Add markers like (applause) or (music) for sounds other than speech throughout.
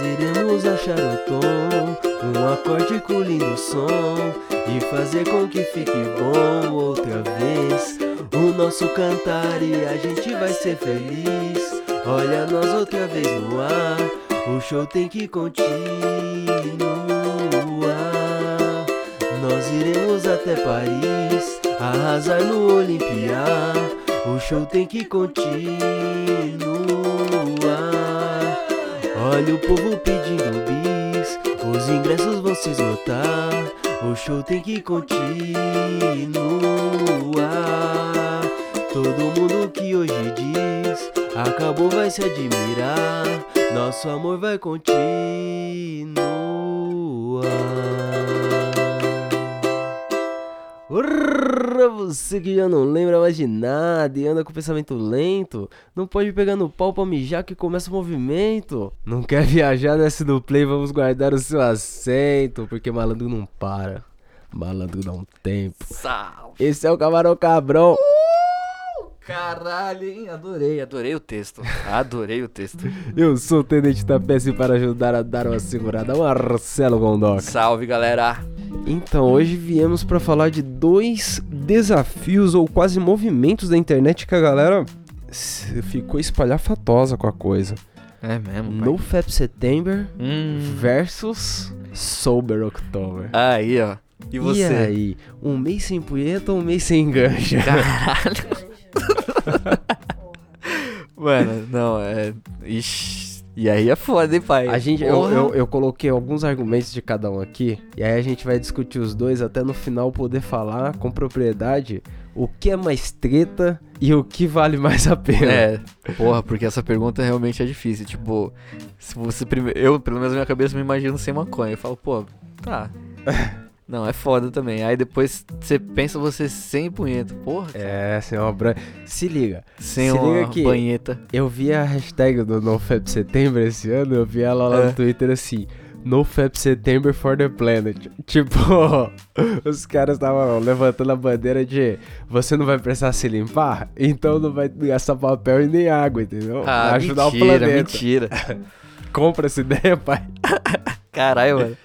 iremos achar o tom, um acorde com lindo som e fazer com que fique bom outra vez. O nosso cantar e a gente vai ser feliz. Olha nós outra vez no ar, o show tem que continuar. Nós iremos até Paris, arrasar no Olimpiá. O show tem que continuar. Olha o povo pedindo bis, os ingressos vão se esgotar. O show tem que continuar. Todo mundo que hoje diz acabou vai se admirar. Nosso amor vai continuar. Você que já não lembra mais de nada e anda com pensamento lento, não pode pegar no pau pra mijar que começa o movimento. Não quer viajar nessa do play, vamos guardar o seu assento, porque malandro não para. Malandro dá um tempo. Salve. Esse é o Camarão Cabrão. Caralho, hein? Adorei, adorei o texto. Adorei o texto. (laughs) Eu sou o Tenente da PS para ajudar a dar uma segurada, Marcelo Gondok. Salve, galera. Então, hoje viemos para falar de dois desafios ou quase movimentos da internet que a galera ficou espalhafatosa com a coisa. É mesmo, pai. No Feb September Hum. versus Sober October. Aí, ó. E você? E aí, um mês sem punheta ou um mês sem ganja? Caralho. (laughs) (laughs) Mano, não, é. Ixi. E aí é foda, hein, pai? A gente, eu, eu, eu coloquei alguns argumentos de cada um aqui, e aí a gente vai discutir os dois até no final poder falar com propriedade o que é mais treta e o que vale mais a pena. É, porra, porque essa pergunta realmente é difícil. Tipo, se você primeiro. Eu, pelo menos na minha cabeça, me imagino sem maconha. Eu falo, pô, tá. (laughs) Não, é foda também. Aí depois você pensa você sem punheta. Porra, É, sem uma bran... Se liga, sem se uma liga que- banheta. eu vi a hashtag do NoFap September esse ano, eu vi ela lá É. no Twitter assim. NoFap September for the Planet. (laughs) Tipo, os caras estavam levantando a bandeira de você não vai precisar se limpar, então não vai gastar papel e nem água, entendeu? Ah, Vai ajudar mentira, o planeta. mentira. (laughs) Compra essa ideia, pai. (laughs) Caralho, mano.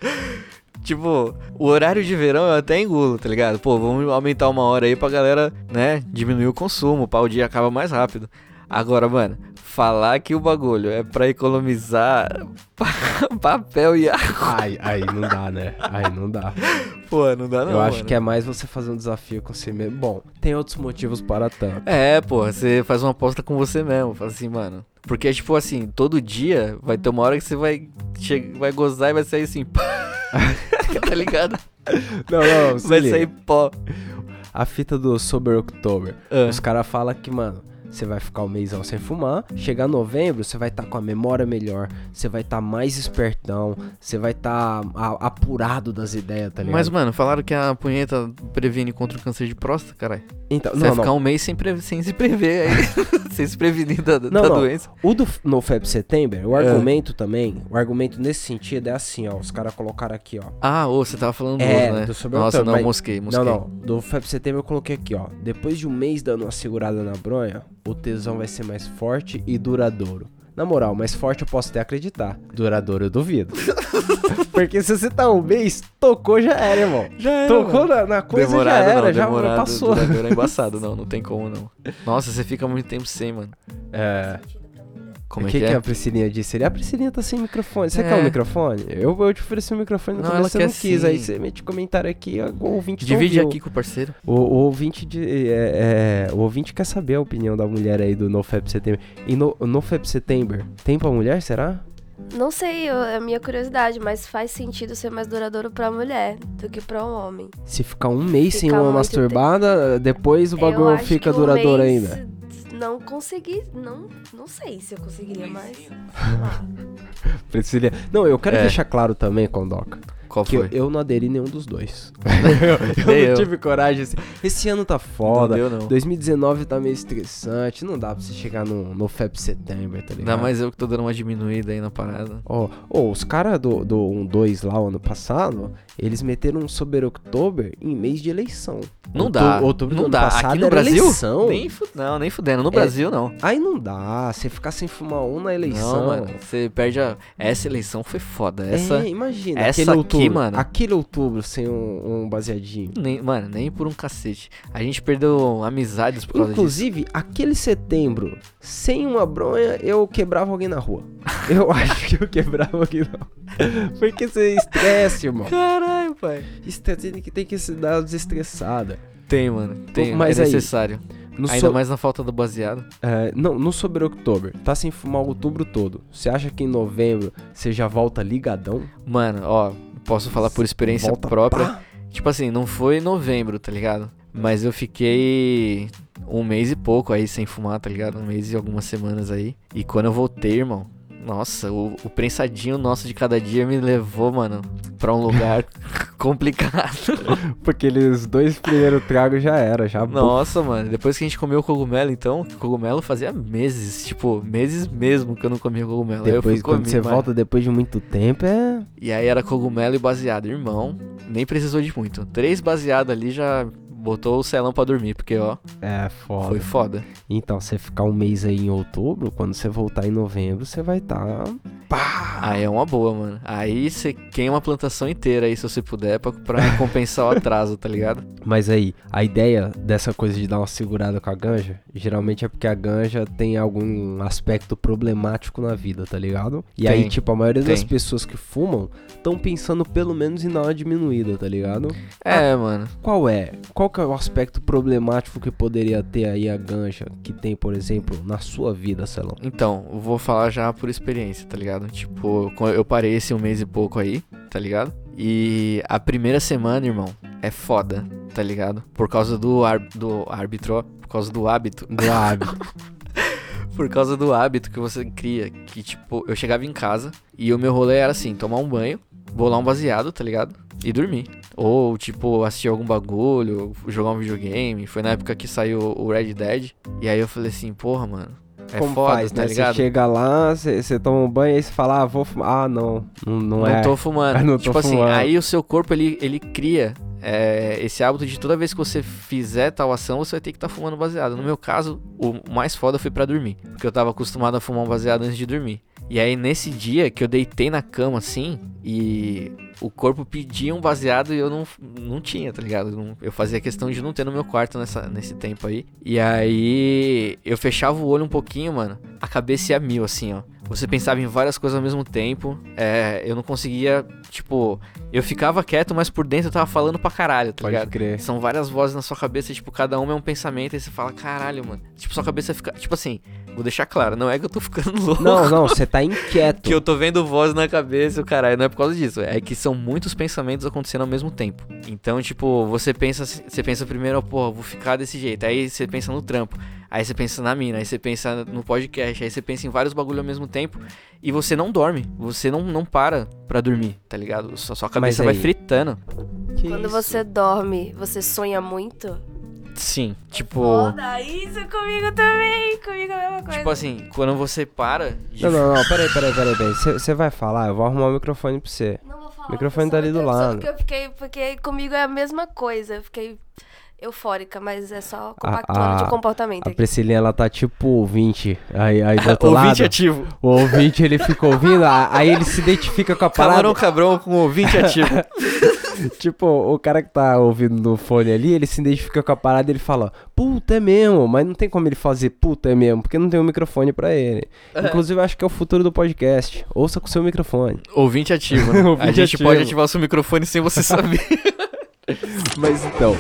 Tipo, o horário de verão eu até engulo, tá ligado? Pô, vamos aumentar uma hora aí pra galera, né, diminuir o consumo, pá, o dia acaba mais rápido. Agora, mano, falar que o bagulho é pra economizar (laughs) papel e água, Ai, aí não dá, né? Aí não dá. pô, não dá não, eu acho mano. que é mais você fazer um desafio com si mesmo. Bom, tem outros motivos para tanto. É, pô, você faz uma aposta com você mesmo, fala assim, mano. Porque, tipo assim, todo dia vai ter uma hora que você vai, vai gozar e vai sair assim, (laughs) (laughs) tá ligado? Não, não, Vai liga. sair pó. A fita do Sober October. Ah. Os caras falam que, mano, você vai ficar um mêsão sem fumar. Chegar novembro, você vai estar com a memória melhor. Você vai estar mais espertão. Você vai estar apurado das ideias, tá ligado? Mas, mano, falaram que a punheta previne contra o câncer de próstata, caralho. então, Você não, vai ficar não. um mês sem, pre- sem se prever aí. (laughs) sem se prevenir da, da Não, não. doença. O do No Feb September, o É. argumento também, o argumento nesse sentido é assim, ó. Os caras colocaram aqui, ó. Ah, ô, você tava falando do É, outro, né? do Sober Nossa, não, mas- mosquei, mosquei. Não, não. Do Feb Setembro eu coloquei aqui, ó. Depois de um mês dando uma segurada na bronha, o tesão vai ser mais forte e duradouro. Na moral, mais forte eu posso até acreditar. Duradouro eu duvido. (laughs) Porque se você tá um mês, tocou já era, irmão. Já era, Tocou na, na coisa demorado já era, não, já demorado, passou. duradouro é embaçado, (laughs) não, não tem como não. Nossa, você fica muito tempo sem, mano. É. Como o é que, que, que é? a Priscilinha disse? Ele, a Priscilinha tá sem microfone. Você É. quer um microfone? Eu, eu te ofereci um microfone no Não, começo, você ela não quis. sim. Aí você mete comentário aqui, o ouvinte Divide aqui com o parceiro. O, o ouvinte de, é, é, o ouvinte quer saber a opinião da mulher aí do NoFap September. E no NoFap September, tem pra mulher, será? Não sei, eu- é a minha curiosidade, mas faz sentido ser mais duradouro pra mulher do que pra um homem. Se ficar um mês sem Ficar uma muito masturbada, depois o bagulho fica um duradouro mês ainda. Não consegui, não, não sei se eu conseguiria mais. (laughs) Priscilia. Não, eu quero É. deixar claro também, Condoca. Qual que eu, foi? eu não aderi nenhum dos dois. (laughs) (laughs) eu, Nem não eu. tive coragem assim. Esse ano tá foda. Não deu, não. 2019 tá meio estressante. Não dá pra você chegar no, no Feb Setembro, tá ligado? Ainda mais eu que tô dando uma diminuída aí na parada. Ó, ó, os caras do, do 1-2 lá, o ano passado, eles meteram um Sober October em mês de eleição. Não dá. outubro não dá. Aqui no Brasil? eleição. Nem fu- Não, nem fudendo. No É. Brasil, não. Aí não dá, você ficar sem fumar um na eleição. Não, mano. Você perde a. Essa eleição foi foda. Essa. É, imagina, essa aquele aqui, outubro, mano. Aquele outubro sem um, um baseadinho. Nem, mano, nem por um cacete. A gente perdeu amizades por causa disso. Inclusive, aquele setembro, sem uma bronha, eu quebrava alguém na rua. (laughs) Eu acho que eu quebrava alguém na rua. Porque você estresse, irmão. Caralho, pai. Estresse tem que, tem que se dar desestressada. Tem, mano. Tem. Mas é aí, necessário. No Ainda so- mais na falta do baseado. é, não, no Sober October, tá sem fumar o outubro todo. Você acha que em novembro você já volta ligadão? Mano, ó, posso falar por experiência Volta própria. pá? Tipo assim, não foi em novembro, tá ligado? Mas eu fiquei um mês e pouco aí sem fumar, tá ligado? Um mês e algumas semanas aí. E quando eu voltei, irmão, nossa, o, o prensadinho nosso de cada dia me levou, mano, pra um lugar (laughs) complicado. Porque eles dois primeiros tragos já era, já Nossa, mano, depois que a gente comeu o cogumelo, então, o cogumelo fazia meses, tipo, meses mesmo que eu não comia cogumelo. Aí eu fui Depois, quando você mano. volta depois de muito tempo, é. E aí era cogumelo e baseado. Irmão, nem precisou de muito. Três baseados ali já botou o celão pra dormir, porque ó, É foda. foi foda. Então, você ficar um mês aí em outubro, quando você voltar em novembro, você vai estar. Pá! Aí é uma boa, mano. Aí você queima a plantação inteira aí, se você puder, pra, pra compensar o atraso, tá ligado? Mas aí, a ideia dessa coisa de dar uma segurada com a ganja, geralmente é porque a ganja tem algum aspecto problemático na vida, tá ligado? E Tem, aí, tipo, a maioria das tem. pessoas que fumam estão pensando pelo menos em dar uma diminuída, tá ligado? É, mano. Qual é? Qual que é o aspecto problemático que poderia ter aí a ganja que tem, por exemplo, na sua vida, Celão? Então, vou falar já por experiência, tá ligado? Tipo, co- eu parei esse um mês e pouco aí, tá ligado? E a primeira semana, irmão, é foda, tá ligado? Por causa do, ar- do árbitro, por causa do hábito. Do hábito. (laughs) Por causa do hábito que você cria. Que, tipo, eu chegava em casa e o meu rolê era assim: tomar um banho, bolar um baseado, tá ligado? E dormir. Ou, tipo, assistir algum bagulho, jogar um videogame. Foi na época que saiu o Red Dead. E aí eu falei assim: porra, mano. É Como foda, faz, tá né? ligado? Você chega lá, você você toma um banho, aí você fala, ah, vou fumar. Ah, não, não, não, Não é. tô fumando. (laughs) Não tô tipo assim, fumando. aí o seu corpo ele, ele cria é, esse hábito de toda vez que você fizer tal ação, você vai ter que estar fumando baseado. No meu caso, o mais foda foi pra dormir. Porque eu tava acostumado a fumar um baseado antes de dormir. E aí, nesse dia que eu deitei na cama assim, e o corpo pedia um baseado e eu não, não tinha, tá ligado? Eu fazia questão de não ter no meu quarto nessa, nesse tempo aí. E aí, eu fechava o olho um pouquinho, mano, a cabeça ia mil, assim, ó. Você pensava em várias coisas ao mesmo tempo. É, eu não conseguia, tipo, eu ficava quieto, mas por dentro eu tava falando pra caralho, tá Pode ligado? crer. São várias vozes na sua cabeça, tipo, cada uma é um pensamento, e você fala, caralho, mano. Tipo, sua cabeça fica. Tipo assim, vou deixar claro, não é que eu tô ficando (laughs) louco. Não, não, você tá inquieto. (laughs) Que eu tô vendo voz na cabeça, o caralho, não é por causa disso. É que são muitos pensamentos acontecendo ao mesmo tempo. Então, tipo, você pensa, você pensa primeiro, pô, vou ficar desse jeito. Aí você pensa no trampo. Aí você pensa na mina, aí você pensa no podcast, aí você pensa em vários bagulho ao mesmo tempo. E você não dorme. Você não, não para pra dormir, tá ligado? Sua, sua cabeça vai fritando. Que Quando isso? você dorme, você sonha muito? Sim, tipo. Foda, isso comigo também. Comigo é a mesma coisa. Tipo assim, quando você para de Não, não, não, (laughs) peraí, peraí, peraí, peraí. Você- vai falar, eu vou arrumar o microfone pra você. Não vou falar. O microfone tá ali do lado. Porque eu fiquei, porque comigo é a mesma coisa. Eu fiquei eufórica, mas é só compactuando a- de comportamento A aqui. Priscilinha, ela tá tipo ouvinte. Aí, aí do (laughs) outro Ouvinte lado, ativo. o ouvinte, ele fica ouvindo, a- aí ele se identifica com a parada. Camarão cabrão com ouvinte ativo. (laughs) Tipo, o cara que tá ouvindo no fone ali, ele se identifica com a parada e ele fala, puta, é mesmo, mas não tem como ele fazer puta, é mesmo, porque não tem um microfone pra ele. Inclusive, eu acho que é o futuro do podcast. Ouça com o seu microfone. Ouvinte ativo, né? (laughs) Ouvinte a gente ativo. pode ativar o seu microfone sem você saber. Mas então,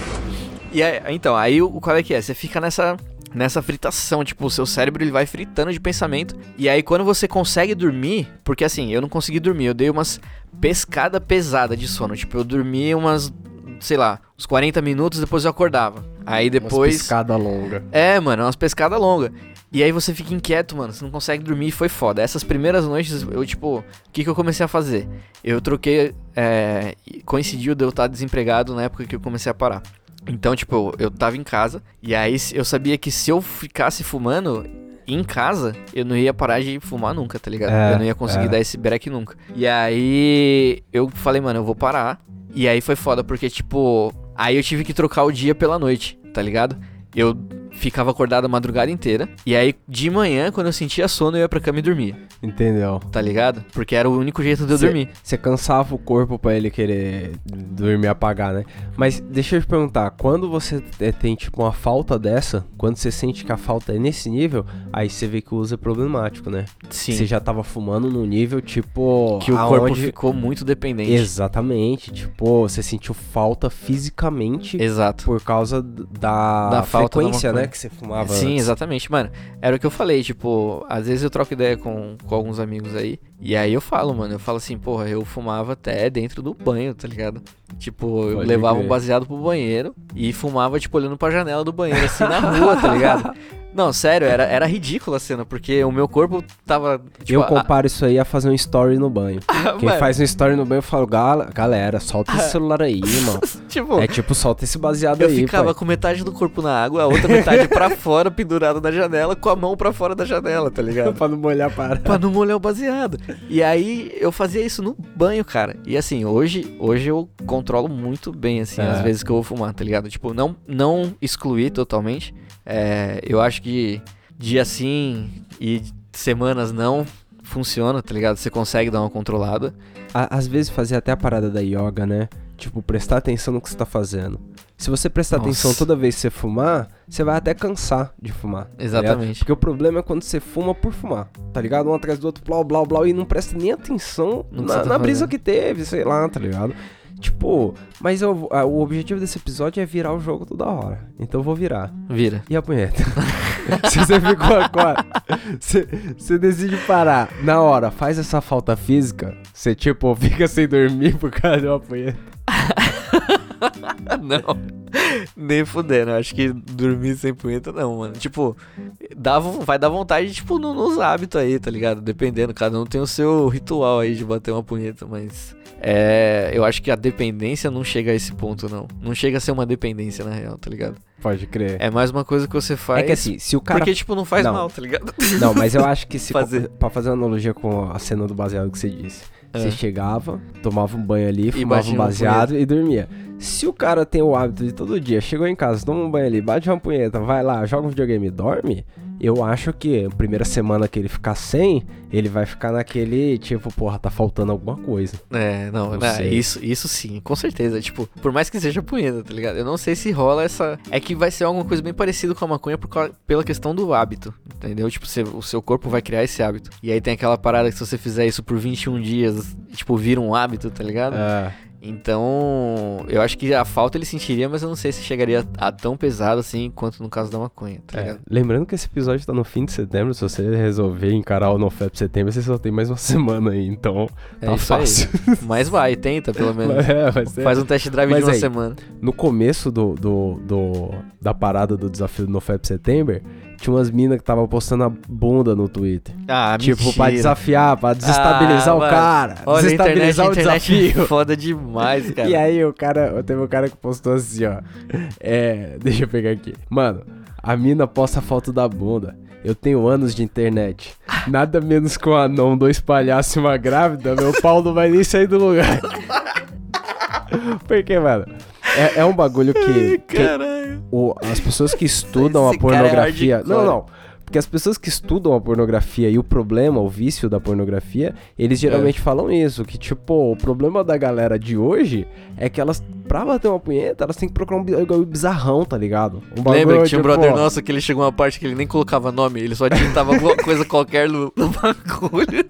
e aí, então, aí o qual é que é? Você fica nessa nessa fritação, tipo, o seu cérebro ele vai fritando de pensamento. E aí quando você consegue dormir, porque assim, eu não consegui dormir, eu dei umas pescada pesada de sono, tipo, eu dormi umas, sei lá, uns 40 minutos depois eu acordava. Aí depois... depois piscada longa. É, mano, é umas pescadas longas. E aí você fica inquieto, mano, você não consegue dormir, foi foda. Essas primeiras noites, eu, tipo, o que que eu comecei a fazer? Eu troquei é, coincidiu de eu estar desempregado na época que eu comecei a parar. Então, tipo, eu tava em casa e aí eu sabia que se eu ficasse fumando em casa, eu não ia parar de fumar nunca, tá ligado? É, eu não ia conseguir é. dar esse break nunca. E aí eu falei, mano, eu vou parar. E aí foi foda, porque, tipo, aí eu tive que trocar o dia pela noite, tá ligado? Eu ficava acordado a madrugada inteira. E aí, de manhã, quando eu sentia sono, eu ia pra cama e dormia, Entendeu? tá ligado? Porque era o único jeito de eu Cê- dormir. Você cansava o corpo pra ele querer dormir apagar, né? Mas deixa eu te perguntar, quando você é, tem tipo uma falta dessa, quando você sente que a falta é nesse nível, aí você vê que o uso é problemático, né? Sim. Você já tava fumando num nível tipo. que o corpo aonde- ficou muito dependente. Exatamente. Tipo, você sentiu falta fisicamente Exato. por causa da, Da falta da frequência, maconha. né? Que você fumava. Sim, antes. exatamente. Mano, era o que eu falei, tipo, às vezes eu troco ideia com, com alguns amigos aí, e aí eu falo, mano, eu falo assim, porra, eu fumava até dentro do banho, tá ligado? Tipo, eu Pode levava crer. um baseado pro banheiro e fumava, tipo, olhando pra janela do banheiro, assim, na rua, tá ligado? (laughs) Não, sério, era, era ridícula a cena, porque o meu corpo tava, tipo... eu a- comparo isso aí a fazer um story no banho. (laughs) Quem mano, faz um story no banho, eu falo, "Gal- galera, solta esse celular aí, (laughs) mano. tipo... É tipo, solta esse baseado Eu aí, ficava pai. com metade do corpo na água, a outra metade pra (laughs) fora, pendurada na janela, com a mão pra fora da janela, tá ligado? pra não molhar para. pra não molhar o baseado. E aí eu fazia isso no banho, cara. E assim, hoje, hoje eu controlo muito bem, assim, É. as vezes que eu vou fumar, tá ligado? Tipo, não, não excluir totalmente. É, eu acho que dia sim e semanas não funciona, tá ligado? Você consegue dar uma controlada. Às vezes fazer até a parada da yoga, né? Tipo, prestar atenção no que você tá fazendo. Se você prestar Nossa. atenção toda vez que você fumar, você vai até cansar de fumar. tá? Exatamente. Porque o problema é quando você fuma por fumar, tá ligado? Um atrás do outro, blá, blá, blá, e não presta nem atenção na, tá na brisa que teve, sei lá, tá ligado? Tipo, mas eu- a- o objetivo desse episódio é virar o jogo toda hora. Então eu vou virar. Vira. E a punheta? (laughs) Se você ficou agora, você, você decide parar na hora, faz essa falta física, você tipo (laughs) fica sem dormir por causa de uma punheta. (laughs) não. Nem fudendo. Acho que dormir sem punheta não, mano. Tipo, dá, vai dar vontade, tipo, no- nos hábitos aí, tá ligado? Dependendo, cada um tem o seu ritual aí de bater uma punheta, mas. É. Eu acho que a dependência não chega a esse ponto, não. Não chega a ser uma dependência, na real, tá ligado? Pode crer. É mais uma coisa que você faz. É que assim, se o cara. Porque, tipo, não faz Não. mal, tá ligado? Não, mas eu acho que (laughs) se. Fazer. Pra fazer uma analogia com a cena do baseado que você disse. Você É. chegava, tomava um banho ali, fumava um baseado e dormia. Se o cara tem o hábito de todo dia, chegou em casa, toma um banho ali, bate uma punheta, vai lá, joga um videogame e dorme, eu acho que a primeira semana que ele ficar sem, ele vai ficar naquele tipo, porra, tá faltando alguma coisa. É, não, Não né, isso, isso sim, com certeza. Tipo, por mais que seja punheta, tá ligado? Eu não sei se rola essa. É que vai ser alguma coisa bem parecida com a maconha por causa- pela questão do hábito, entendeu? Tipo, você- o seu corpo vai criar esse hábito. E aí tem aquela parada que se você fizer isso por 21 dias, tipo, vira um hábito, tá ligado? É. Então, eu acho que a falta ele sentiria, mas eu não sei se chegaria a tão pesado assim quanto no caso da maconha, tá É, ligado? lembrando que esse episódio tá no fim de setembro, se você resolver encarar o NoFap setembro, você só tem mais uma (laughs) semana aí, então É tá isso aí. fácil. (laughs) Mas vai, tenta pelo (laughs) menos. É, Faz um test drive Mas de uma aí, semana. No começo do, do, do- da parada do desafio do NoFap setembro, tinha umas minas que tava postando a bunda no Twitter. Ah, tipo, pra mentira. desafiar, pra desestabilizar Ah, o mano. cara. Olha, a internet, desestabilizar a o internet é desafio. foda demais, cara. E aí o cara, teve um cara que postou assim, ó. É, deixa eu pegar aqui. Mano, a mina posta foto da bunda. Eu tenho anos de internet. Nada menos que um anão, dois palhaços e uma grávida, meu pau não vai nem sair do lugar. (laughs) Porque, mano, é, é um bagulho que, que Caralho. O- as pessoas que estudam a é pornografia. hardcore. não, não. Porque as pessoas que estudam a pornografia e o problema, o vício da pornografia, eles geralmente falam isso. Que, tipo, o problema da galera de hoje é que elas, pra bater uma punheta, elas têm que procurar um bagulho bizarrão, tá ligado? Um Lembra que tinha um tipo, brother nosso que ele chegou uma parte que ele nem colocava nome, ele só digitava alguma coisa qualquer no, no bagulho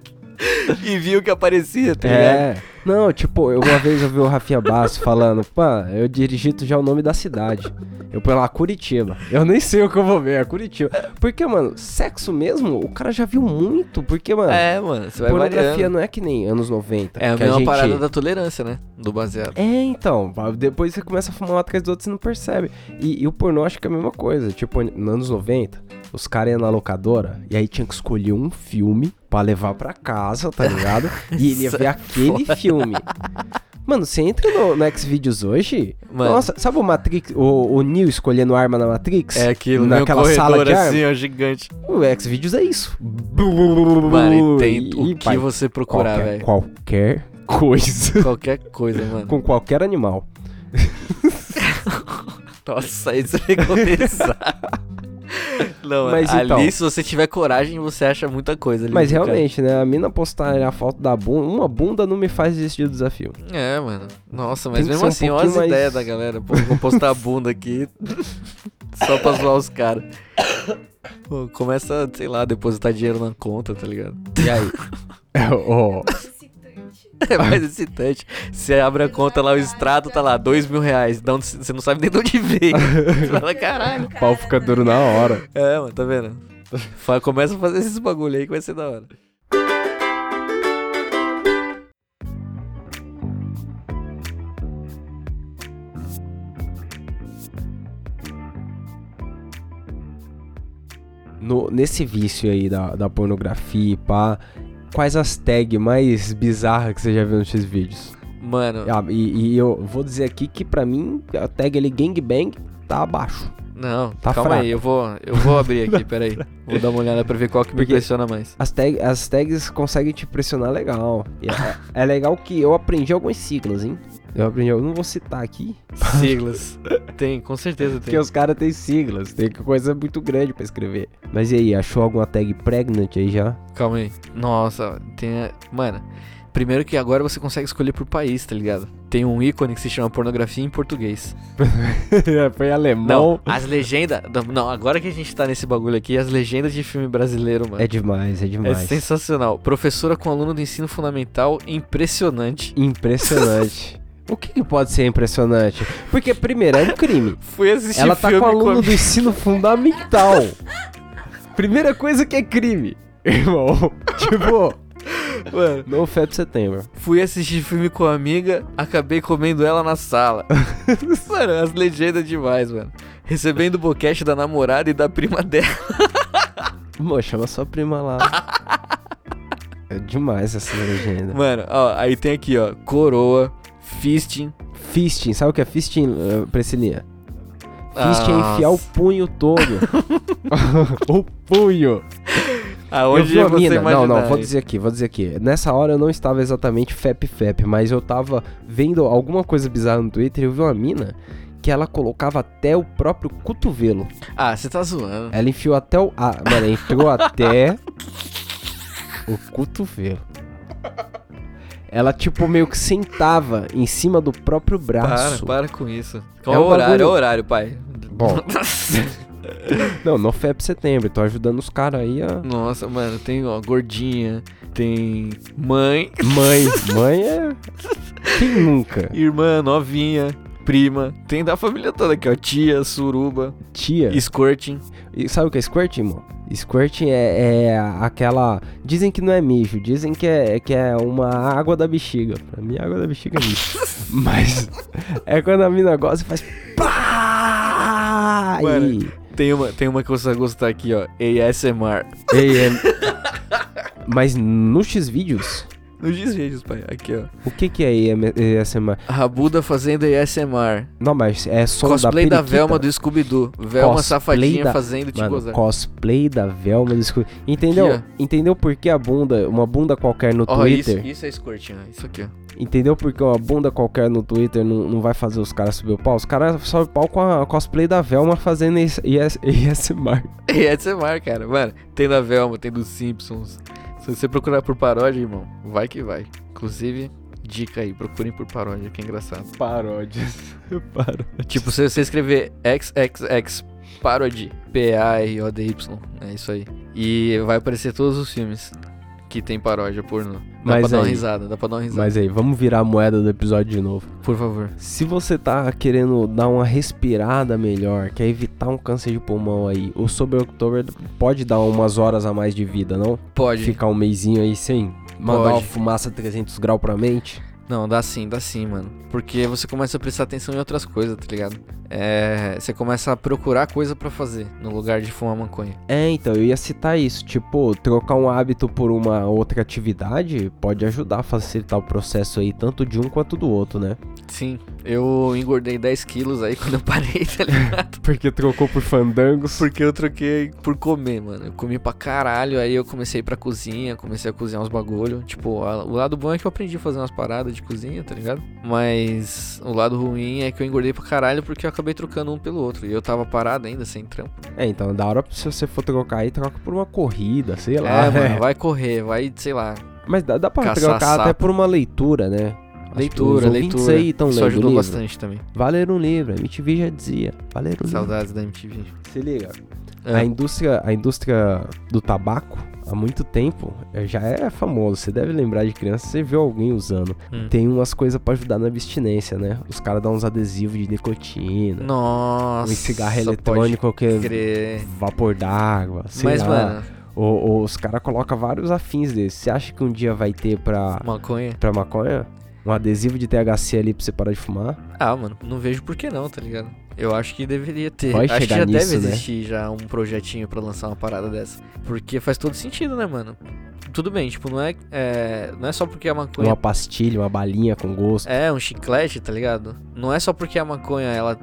e viu que aparecia, tá ligado? É. Não, tipo, eu- uma vez eu vi o Rafinha Basso falando, pá, eu digito já o nome da cidade. Eu ponho lá Curitiba. Eu nem sei o que eu vou ver, é Curitiba. Porque, mano, sexo mesmo, o cara já viu muito. Porque, mano, É, mano, você vai pornografia variando. não é que nem anos 90. É a mesma gente... parada da tolerância, né? Do baseado. É, então, depois você começa a fumar um atrás do outro, você não percebe. E, e o pornô acho que é a mesma coisa. Tipo, nos anos 90, os caras iam na locadora e aí tinha que escolher um filme pra levar pra casa, tá ligado? E ele ia Isso ver é aquele filme. Mano, você entra no, no Xvideos hoje. Mano. Nossa, sabe o Matrix, o, o Neo escolhendo arma na Matrix? É aquilo, naquela corredor sala de arma. assim, ó, gigante. O Xvideos é isso. Mano, e tem o E que você procurar, qualquer, velho. qualquer coisa. Qualquer coisa, (laughs) mano. Com qualquer animal. (laughs) Nossa, aí você pegou pesado. Não, Mas ali então- se você tiver coragem, você acha muita coisa ali. Mas cara. realmente, né? A mina postar a foto da bunda. Uma bunda não me faz desistir do desafio. É, mano. Nossa, mas mesmo ser um assim, olha as mais- ideias da galera. Pô, vou postar a bunda aqui (laughs) só pra zoar os caras. Pô, Começa, sei lá, depositar dinheiro na conta, tá ligado? E aí? (laughs) Ó, (laughs) É mais excitante. Você abre a conta lá, o extrato tá lá, dois mil reais. Você não sabe nem de onde veio. (laughs) Você fala, caralho. o pau fica duro na hora. É, mano, tá vendo? Começa a fazer esses bagulho aí que vai ser da hora. No, nesse vício aí da, da pornografia e pá, quais as tags mais bizarras que você já viu nos seus vídeos? Mano, Ah, e, e eu vou dizer aqui que pra mim a tag ali gangbang tá abaixo. não, tá calma fraco. aí, eu vou, eu vou abrir aqui, (laughs) peraí. Vou dar uma olhada pra ver qual que me Porque- impressiona mais. As, tag, as tags conseguem te pressionar legal. É, é legal que eu aprendi algumas siglas, hein? Eu aprendi, eu não vou citar aqui, (laughs) Siglas. Tem, com certeza tem. porque os caras têm siglas, tem coisa muito grande pra escrever. Mas e aí, achou alguma tag pregnant aí já? Calma aí. Nossa, tem. a- Mano, primeiro que agora você consegue escolher por país, tá ligado? Tem um ícone que se chama pornografia em português. (laughs) Foi alemão. Não, as legendas. Não, agora que a gente tá nesse bagulho aqui, as legendas de filme brasileiro, mano. É demais, é É demais. sensacional. Professora com aluno do ensino fundamental, impressionante. Impressionante. (laughs) O que, que pode ser impressionante? Porque, primeiro, é um crime. (laughs) Fui assistir Ela tá com aluno a- do ensino (laughs) fundamental. Primeira coisa que é crime. Irmão, tipo, Mano, no FEP setembro. fui assistir filme com a amiga, acabei comendo ela na sala. (laughs) mano, as legendas demais, mano. Recebendo o boquete da namorada e da prima dela. Amor, chama sua prima lá. É demais essa legenda. Mano, ó, aí tem aqui, ó, coroa, fisting. Fisting, sabe o que é fisting, uh, Priscilinha? Fisting é enfiar o punho todo. (laughs) o punho. Aonde eu vi mina, não, não, vou dizer aqui, vou dizer aqui. Nessa hora eu não estava exatamente fep-fep, mas eu tava vendo alguma coisa bizarra no Twitter e eu vi uma mina que ela colocava até o próprio cotovelo. Ah, você tá zoando. Ela enfiou até o. Ah, mano, ela enfiou até (laughs) o cotovelo. Ela, tipo, meio que sentava em cima do próprio Para, braço. para com isso. Qual É é um o horário? bagulho- É o horário, pai. Bom, (laughs) não, no FEP setembro, tô ajudando os caras aí a. Nossa, mano, tem, ó, gordinha, tem mãe, Mãe, mãe é. Quem nunca? irmã, novinha, prima, tem da família toda aqui, ó, tia, suruba, Tia. squirting. E sabe o que é squirting, irmão? Squirting é, é aquela. Dizem que não é mijo, dizem que é, que é uma água da bexiga. Pra mim, água da bexiga é mijo. (laughs) Mas é quando a mina gosta e faz. Pá! Mano. E, Tem uma, tem uma que você vai gostar aqui, ó, ASMR. é- Mas no X-Vídeos, Nos vídeos, pai, aqui, ó. o que que é ASMR? Rabuda fazendo ASMR. Não, mas é som Cosplay da da, periquita. Velma do Scooby-Doo. Velma Cosplay safadinha da- fazendo te Mano, gozar. cosplay da Velma do Scooby. Entendeu? Aqui, Entendeu por que a bunda, uma bunda qualquer no isso, Twitter? isso é squirting, ó. Isso aqui, ó. Entendeu por que uma bunda qualquer no Twitter não, não vai fazer os caras subir o pau? Os caras sobem o pau com a cosplay da Velma fazendo ISMR. ASMR, (laughs) cara. Mano, tem da Velma, tem dos Simpsons. Se você procurar por paródia, irmão, vai que vai. Inclusive, dica aí, procurem por paródia, que é engraçado. Paródias. (laughs) Paródias. Tipo, se você escrever XXX Parody, P-A-R-O-D-Y, é isso aí. E vai aparecer todos os filmes que tem paródia pornô. Dá Mas pra dar uma risada, dá pra dar uma risada. Mas aí, vamos virar a moeda do episódio de novo. Por favor. Se você tá querendo dar uma respirada melhor, quer evitar um câncer de pulmão aí, o Sober October pode dar umas horas a mais de vida, não? Pode. Ficar um mêsinho aí sem mandar Pode. uma fumaça 300 graus pra mente. Não, dá sim, dá sim, mano. Porque você começa a prestar atenção em outras coisas, tá ligado? É, você começa a procurar coisa pra fazer no lugar de fumar maconha. É, então, eu ia citar isso. Tipo, trocar um hábito por uma outra atividade pode ajudar a facilitar o processo aí, tanto de um quanto do outro, né? Sim, eu engordei 10 quilos aí (laughs) quando eu parei, tá ligado? (laughs) Porque trocou por fandangos. Porque eu troquei por comer, mano. Eu comi pra caralho, aí eu comecei pra cozinha, comecei a cozinhar uns bagulho. Tipo, a- o lado bom é que eu aprendi a fazer umas paradas de cozinha, tá ligado? Mas o lado ruim é que eu engordei pra caralho porque eu acabei trocando um pelo outro. E eu tava parado ainda, sem trampo. É, então, da hora se você for trocar aí, troca por uma corrida, sei lá. É, mano, (laughs) vai correr, vai, sei lá. Mas dá, dá pra trocar até sapo. por uma leitura, né? Leitura, leitura. aí estão Isso ajudou livro. bastante também. Valer um livro, a MTV já dizia. Valer um livro. Saudades da MTV. Se liga. É. A indústria, a indústria do tabaco, há muito tempo, eh, já é famoso. Você deve lembrar de criança, você viu alguém usando. Hum. Tem umas coisas pra ajudar na abstinência, né? Os caras dão uns adesivos de nicotina. Nossa. um cigarro eletrônico que é vapor d'água. Mas, lá. mano, Ou, ou os caras colocam vários afins desses. Você acha que um dia vai ter pra, maconha. pra maconha? Um adesivo de THC ali pra você parar de fumar? Ah, mano, não vejo por que não, tá ligado? Eu acho que deveria ter. Vai acho que já nisso, deve né? existir já um projetinho pra lançar uma parada dessa. Porque faz todo sentido, né, mano? Tudo bem, tipo, não é, é não é só porque a maconha Uma pastilha, uma balinha com gosto. é um chiclete, tá ligado? Não é só porque a maconha ela,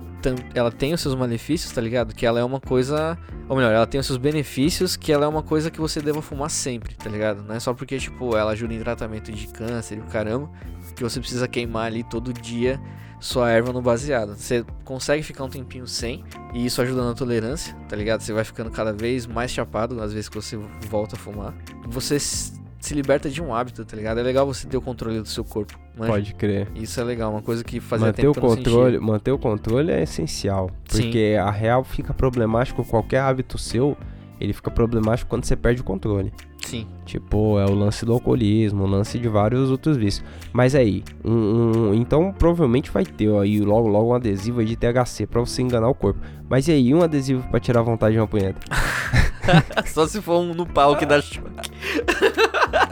ela tem os seus malefícios, tá ligado? Que ela é uma coisa. Ou melhor, ela tem os seus benefícios, que ela é uma coisa que você deva fumar sempre, tá ligado? Não é só porque, tipo, ela ajuda em tratamento de câncer e o caramba, que você precisa queimar ali todo dia sua erva no baseado. Você consegue ficar um tempinho sem, e isso ajuda na tolerância, tá ligado? Você vai ficando cada vez mais chapado às vezes que você volta a fumar. Você se liberta de um hábito, tá ligado? É legal você ter o controle do seu corpo. manja? Pode crer. Isso é legal, uma coisa que fazia manter tempo o controle, manter o controle é essencial, Sim. porque a real fica problemático qualquer hábito seu, ele fica problemático quando você perde o controle. Sim. Tipo, é o lance do alcoolismo, o lance de vários outros vícios. Mas aí, um, um- então provavelmente vai ter aí logo logo um adesivo aí de THC pra você enganar o corpo. Mas e aí, um adesivo pra tirar a vontade de uma punheta? (laughs) Só se for um no pau que dá choque. (laughs)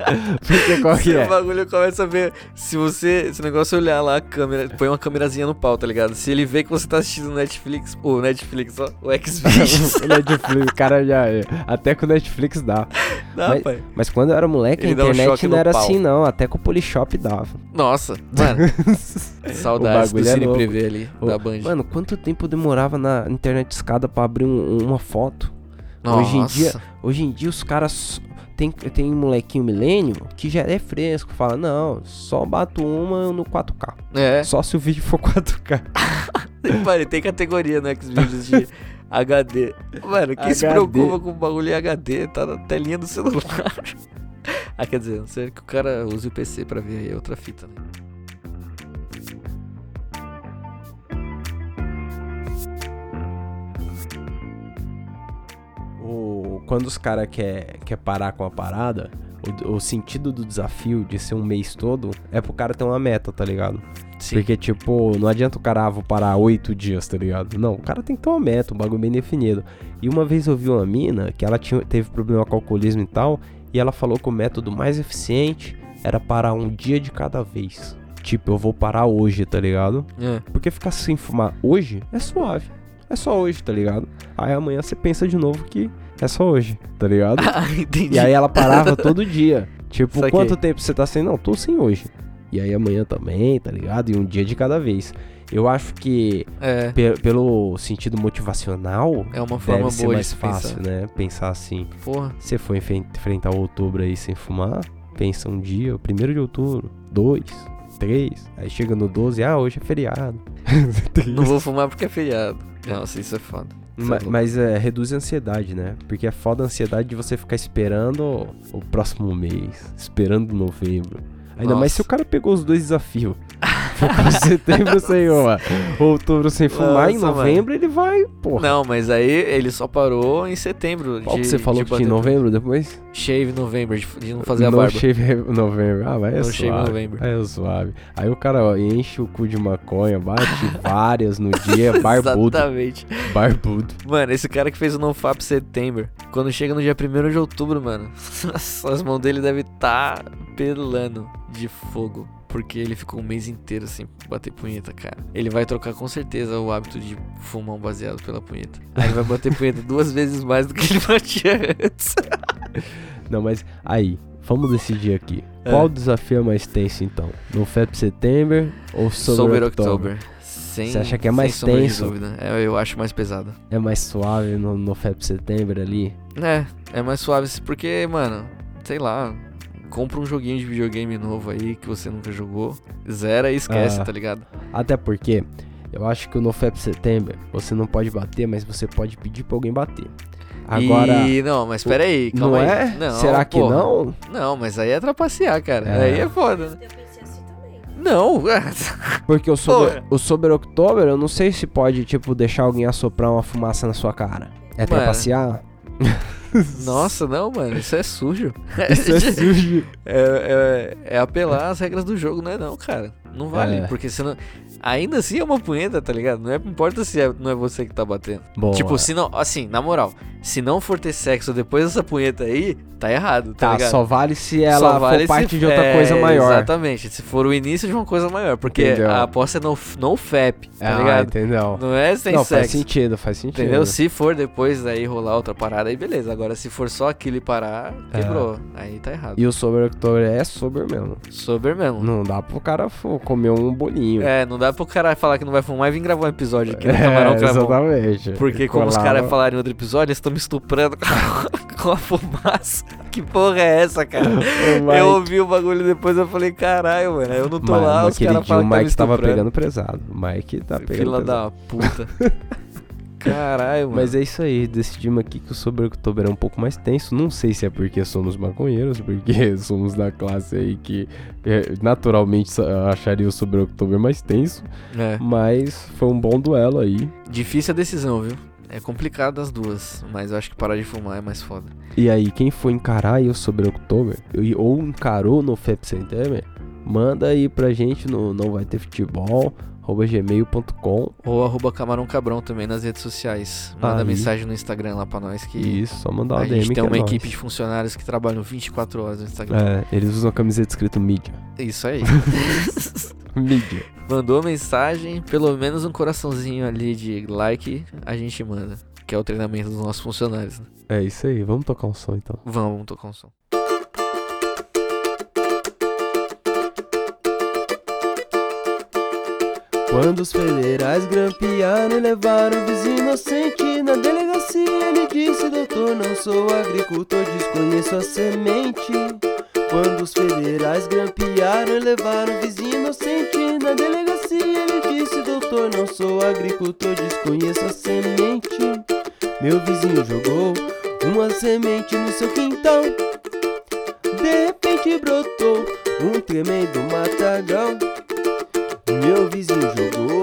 (laughs) Porque qual que é? o bagulho começa a ver. Se você. Se o negócio olhar lá a câmera, põe uma câmerazinha no pau, tá ligado? Se ele vê que você tá assistindo Netflix. O Netflix, ó. O Xvideos. (laughs) o Netflix, o cara já. Até com o Netflix dá. (laughs) Dá, Mas- pai. Mas quando eu era moleque, Ele a um internet choque não era pau. assim, não. Até com o Polishop dava. Nossa, mano. Saudades do é Cine louco. Privé ali, Ô, da Band. Mano, quanto tempo demorava na internet escada pra abrir um- uma foto? hoje em dia- Nossa. Hoje em dia os caras. Tem, tem um molequinho milênio que já é fresco. Fala, não, só bato uma no 4K. É. Só se o vídeo for 4K. (laughs) Mano, tem categoria no Xvideos de HD. Mano, quem se HD. preocupa com o bagulho em HD? Tá na telinha do celular. (laughs) ah, quer dizer, não sei que o cara use o PC pra ver aí é outra fita, né? Quando os caras quer, quer parar com a parada, o, o sentido do desafio de ser um mês todo é pro cara ter uma meta, tá ligado? Sim. Porque, tipo, não adianta o cara, ah, vou parar oito dias, tá ligado? Não, o cara tem que ter uma meta, um bagulho bem definido. E uma vez eu vi uma mina que ela tinha, teve problema com alcoolismo e tal, e ela falou que o método mais eficiente era parar um dia de cada vez. Tipo, eu vou parar hoje, tá ligado? É. Porque ficar sem fumar hoje é suave. É só hoje, tá ligado? Aí amanhã você pensa de novo que é só hoje, tá ligado? (laughs) Ah, entendi. E aí ela parava todo dia. Tipo, Saquei. quanto tempo você tá sem? Não, tô sem hoje. E aí amanhã também, tá ligado? E um dia de cada vez. Eu acho que É, pe- pelo sentido motivacional, é uma forma deve ser boa mais de fácil, pensar. né? Pensar assim. Porra. Você enfe- enfrentar outubro aí sem fumar, pensa um dia, primeiro de outubro, dois, três. Aí chega no 12, ah, hoje é feriado. (laughs) Não vou fumar porque é feriado. Nossa, isso é foda. Ma- é. Mas é, reduz a ansiedade, né? Porque é foda a ansiedade de você ficar esperando o próximo mês, esperando novembro. Ainda mais Nossa. se o cara pegou os dois desafios. (laughs) Ficou (laughs) setembro sem uma, outubro sem fumar, em Nossa, novembro ele vai, porra. Não, mas aí ele só parou em setembro. Qual de, que você falou que tinha em novembro depois? Shave novembro, de, de não fazer a no barba. shave (laughs) novembro. Ah, vai é No suave. shave novembro. É suave. Aí o cara ó, enche o cu de maconha, bate (laughs) várias no dia, barbudo. Exatamente. barbudo. Mano, esse cara que fez o NoFap setembro, quando chega no dia 1 de outubro, mano, as mãos dele devem estar pelando de fogo. Porque ele ficou um mês inteiro sem bater punheta, cara. Ele vai trocar com certeza o hábito de fumar um baseado pela punheta. Aí ele vai bater punheta duas (laughs) vezes mais do que ele batia antes. (laughs) Não, mas aí, vamos decidir aqui. É. Qual desafio é mais tenso então? No Feb September ou Sober, Sober October? October. Sem, Você acha que é mais tenso? dúvida. É, eu acho mais pesado. É mais suave no, no Feb September ali? É, é mais suave porque, mano, sei lá, compra um joguinho de videogame novo aí que você nunca jogou, zera e esquece, Ah. tá ligado? Até porque eu acho que no Feb September você não pode bater, mas você pode pedir pra alguém bater. Agora, E não, mas pera aí, não calma aí. é? Não, Será que porra. não? Não, mas aí é trapacear, cara. É. Aí é foda, né? Assim também. Não, (laughs) Porque o Sober, o Sober October, eu não sei se pode, tipo, deixar alguém assoprar uma fumaça na sua cara. É trapacear? (laughs) nossa, não, mano, isso é sujo. Isso é (laughs) sujo. É, é, é apelar às regras do jogo, não é não, cara. Não vale, É. porque senão... Ainda assim é uma punheta, tá ligado? Não é, importa se é- não é você que tá batendo. Bom, tipo, é. se não... Assim, na moral, se não for ter sexo depois dessa punheta aí, tá errado, tá, Tá, ligado? só vale se ela vale for parte de outra é, coisa maior. Exatamente, se for o início de uma coisa maior. Porque Entendeu. a aposta é no, no FAP, tá ah, ligado? entendeu? Não é sem não, faz sexo. sentido, faz sentido. Entendeu? Se for depois daí rolar outra parada, aí beleza. Agora, se for só aquilo e parar, quebrou. Aí tá errado. É. E o Sober October é sober mesmo. Sober mesmo. Não dá pro cara fo- comer um bolinho. É, não dá pro cara falar que não vai fumar e vir gravar um episódio aqui no É, Camarão Cravão. exatamente. Porque como os Colar- caras falaram em outro episódio, eles estão me estuprando (laughs) com a fumaça. Que porra é essa, cara? (laughs) Mike, Eu ouvi o bagulho depois eu falei, caralho, mano. Eu não tô Mano, lá, os caras falam o que me Mike tava pegando pesado. O Mike tá pegando Fila pesado. da puta. (laughs) Caralho, mano. Mas é isso aí, decidimos aqui que o Sober October é um pouco mais tenso. Não sei se é porque somos maconheiros, porque (laughs) somos da classe aí que é, naturalmente acharia o Sober October mais tenso. É. Mas foi um bom duelo aí. Difícil a decisão, viu? É complicado as duas, mas eu acho que parar de fumar é mais foda. E aí, quem for encarar o Sober October, ou encarou no FEP September, manda aí pra gente no não vai ter futebol, arroba gmail.com. Ou arroba Camarão Cabrão também nas redes sociais. Manda Aí. mensagem no Instagram lá pra nós que Isso, só mandar uma a DM gente tem é uma nóis. equipe de funcionários que trabalham 24 horas no Instagram. É, eles usam a camiseta escrito mídia. Isso aí. (laughs) Mídia. Mandou mensagem, pelo menos um coraçãozinho ali de like, a gente manda. Que é o treinamento dos nossos funcionários. Né? É isso aí, vamos tocar um som então. Vamos, vamos tocar um som. Quando os federais grampearam e levaram o vizinho inocente na delegacia, ele disse: Doutor, não sou agricultor, desconheço a semente. Quando os federais grampearam e levaram o vizinho inocente na delegacia, ele disse: Doutor, não sou agricultor, desconheço a semente. Meu vizinho jogou uma semente no seu quintal. De repente brotou um tremendo matagal. Meu vizinho jogou.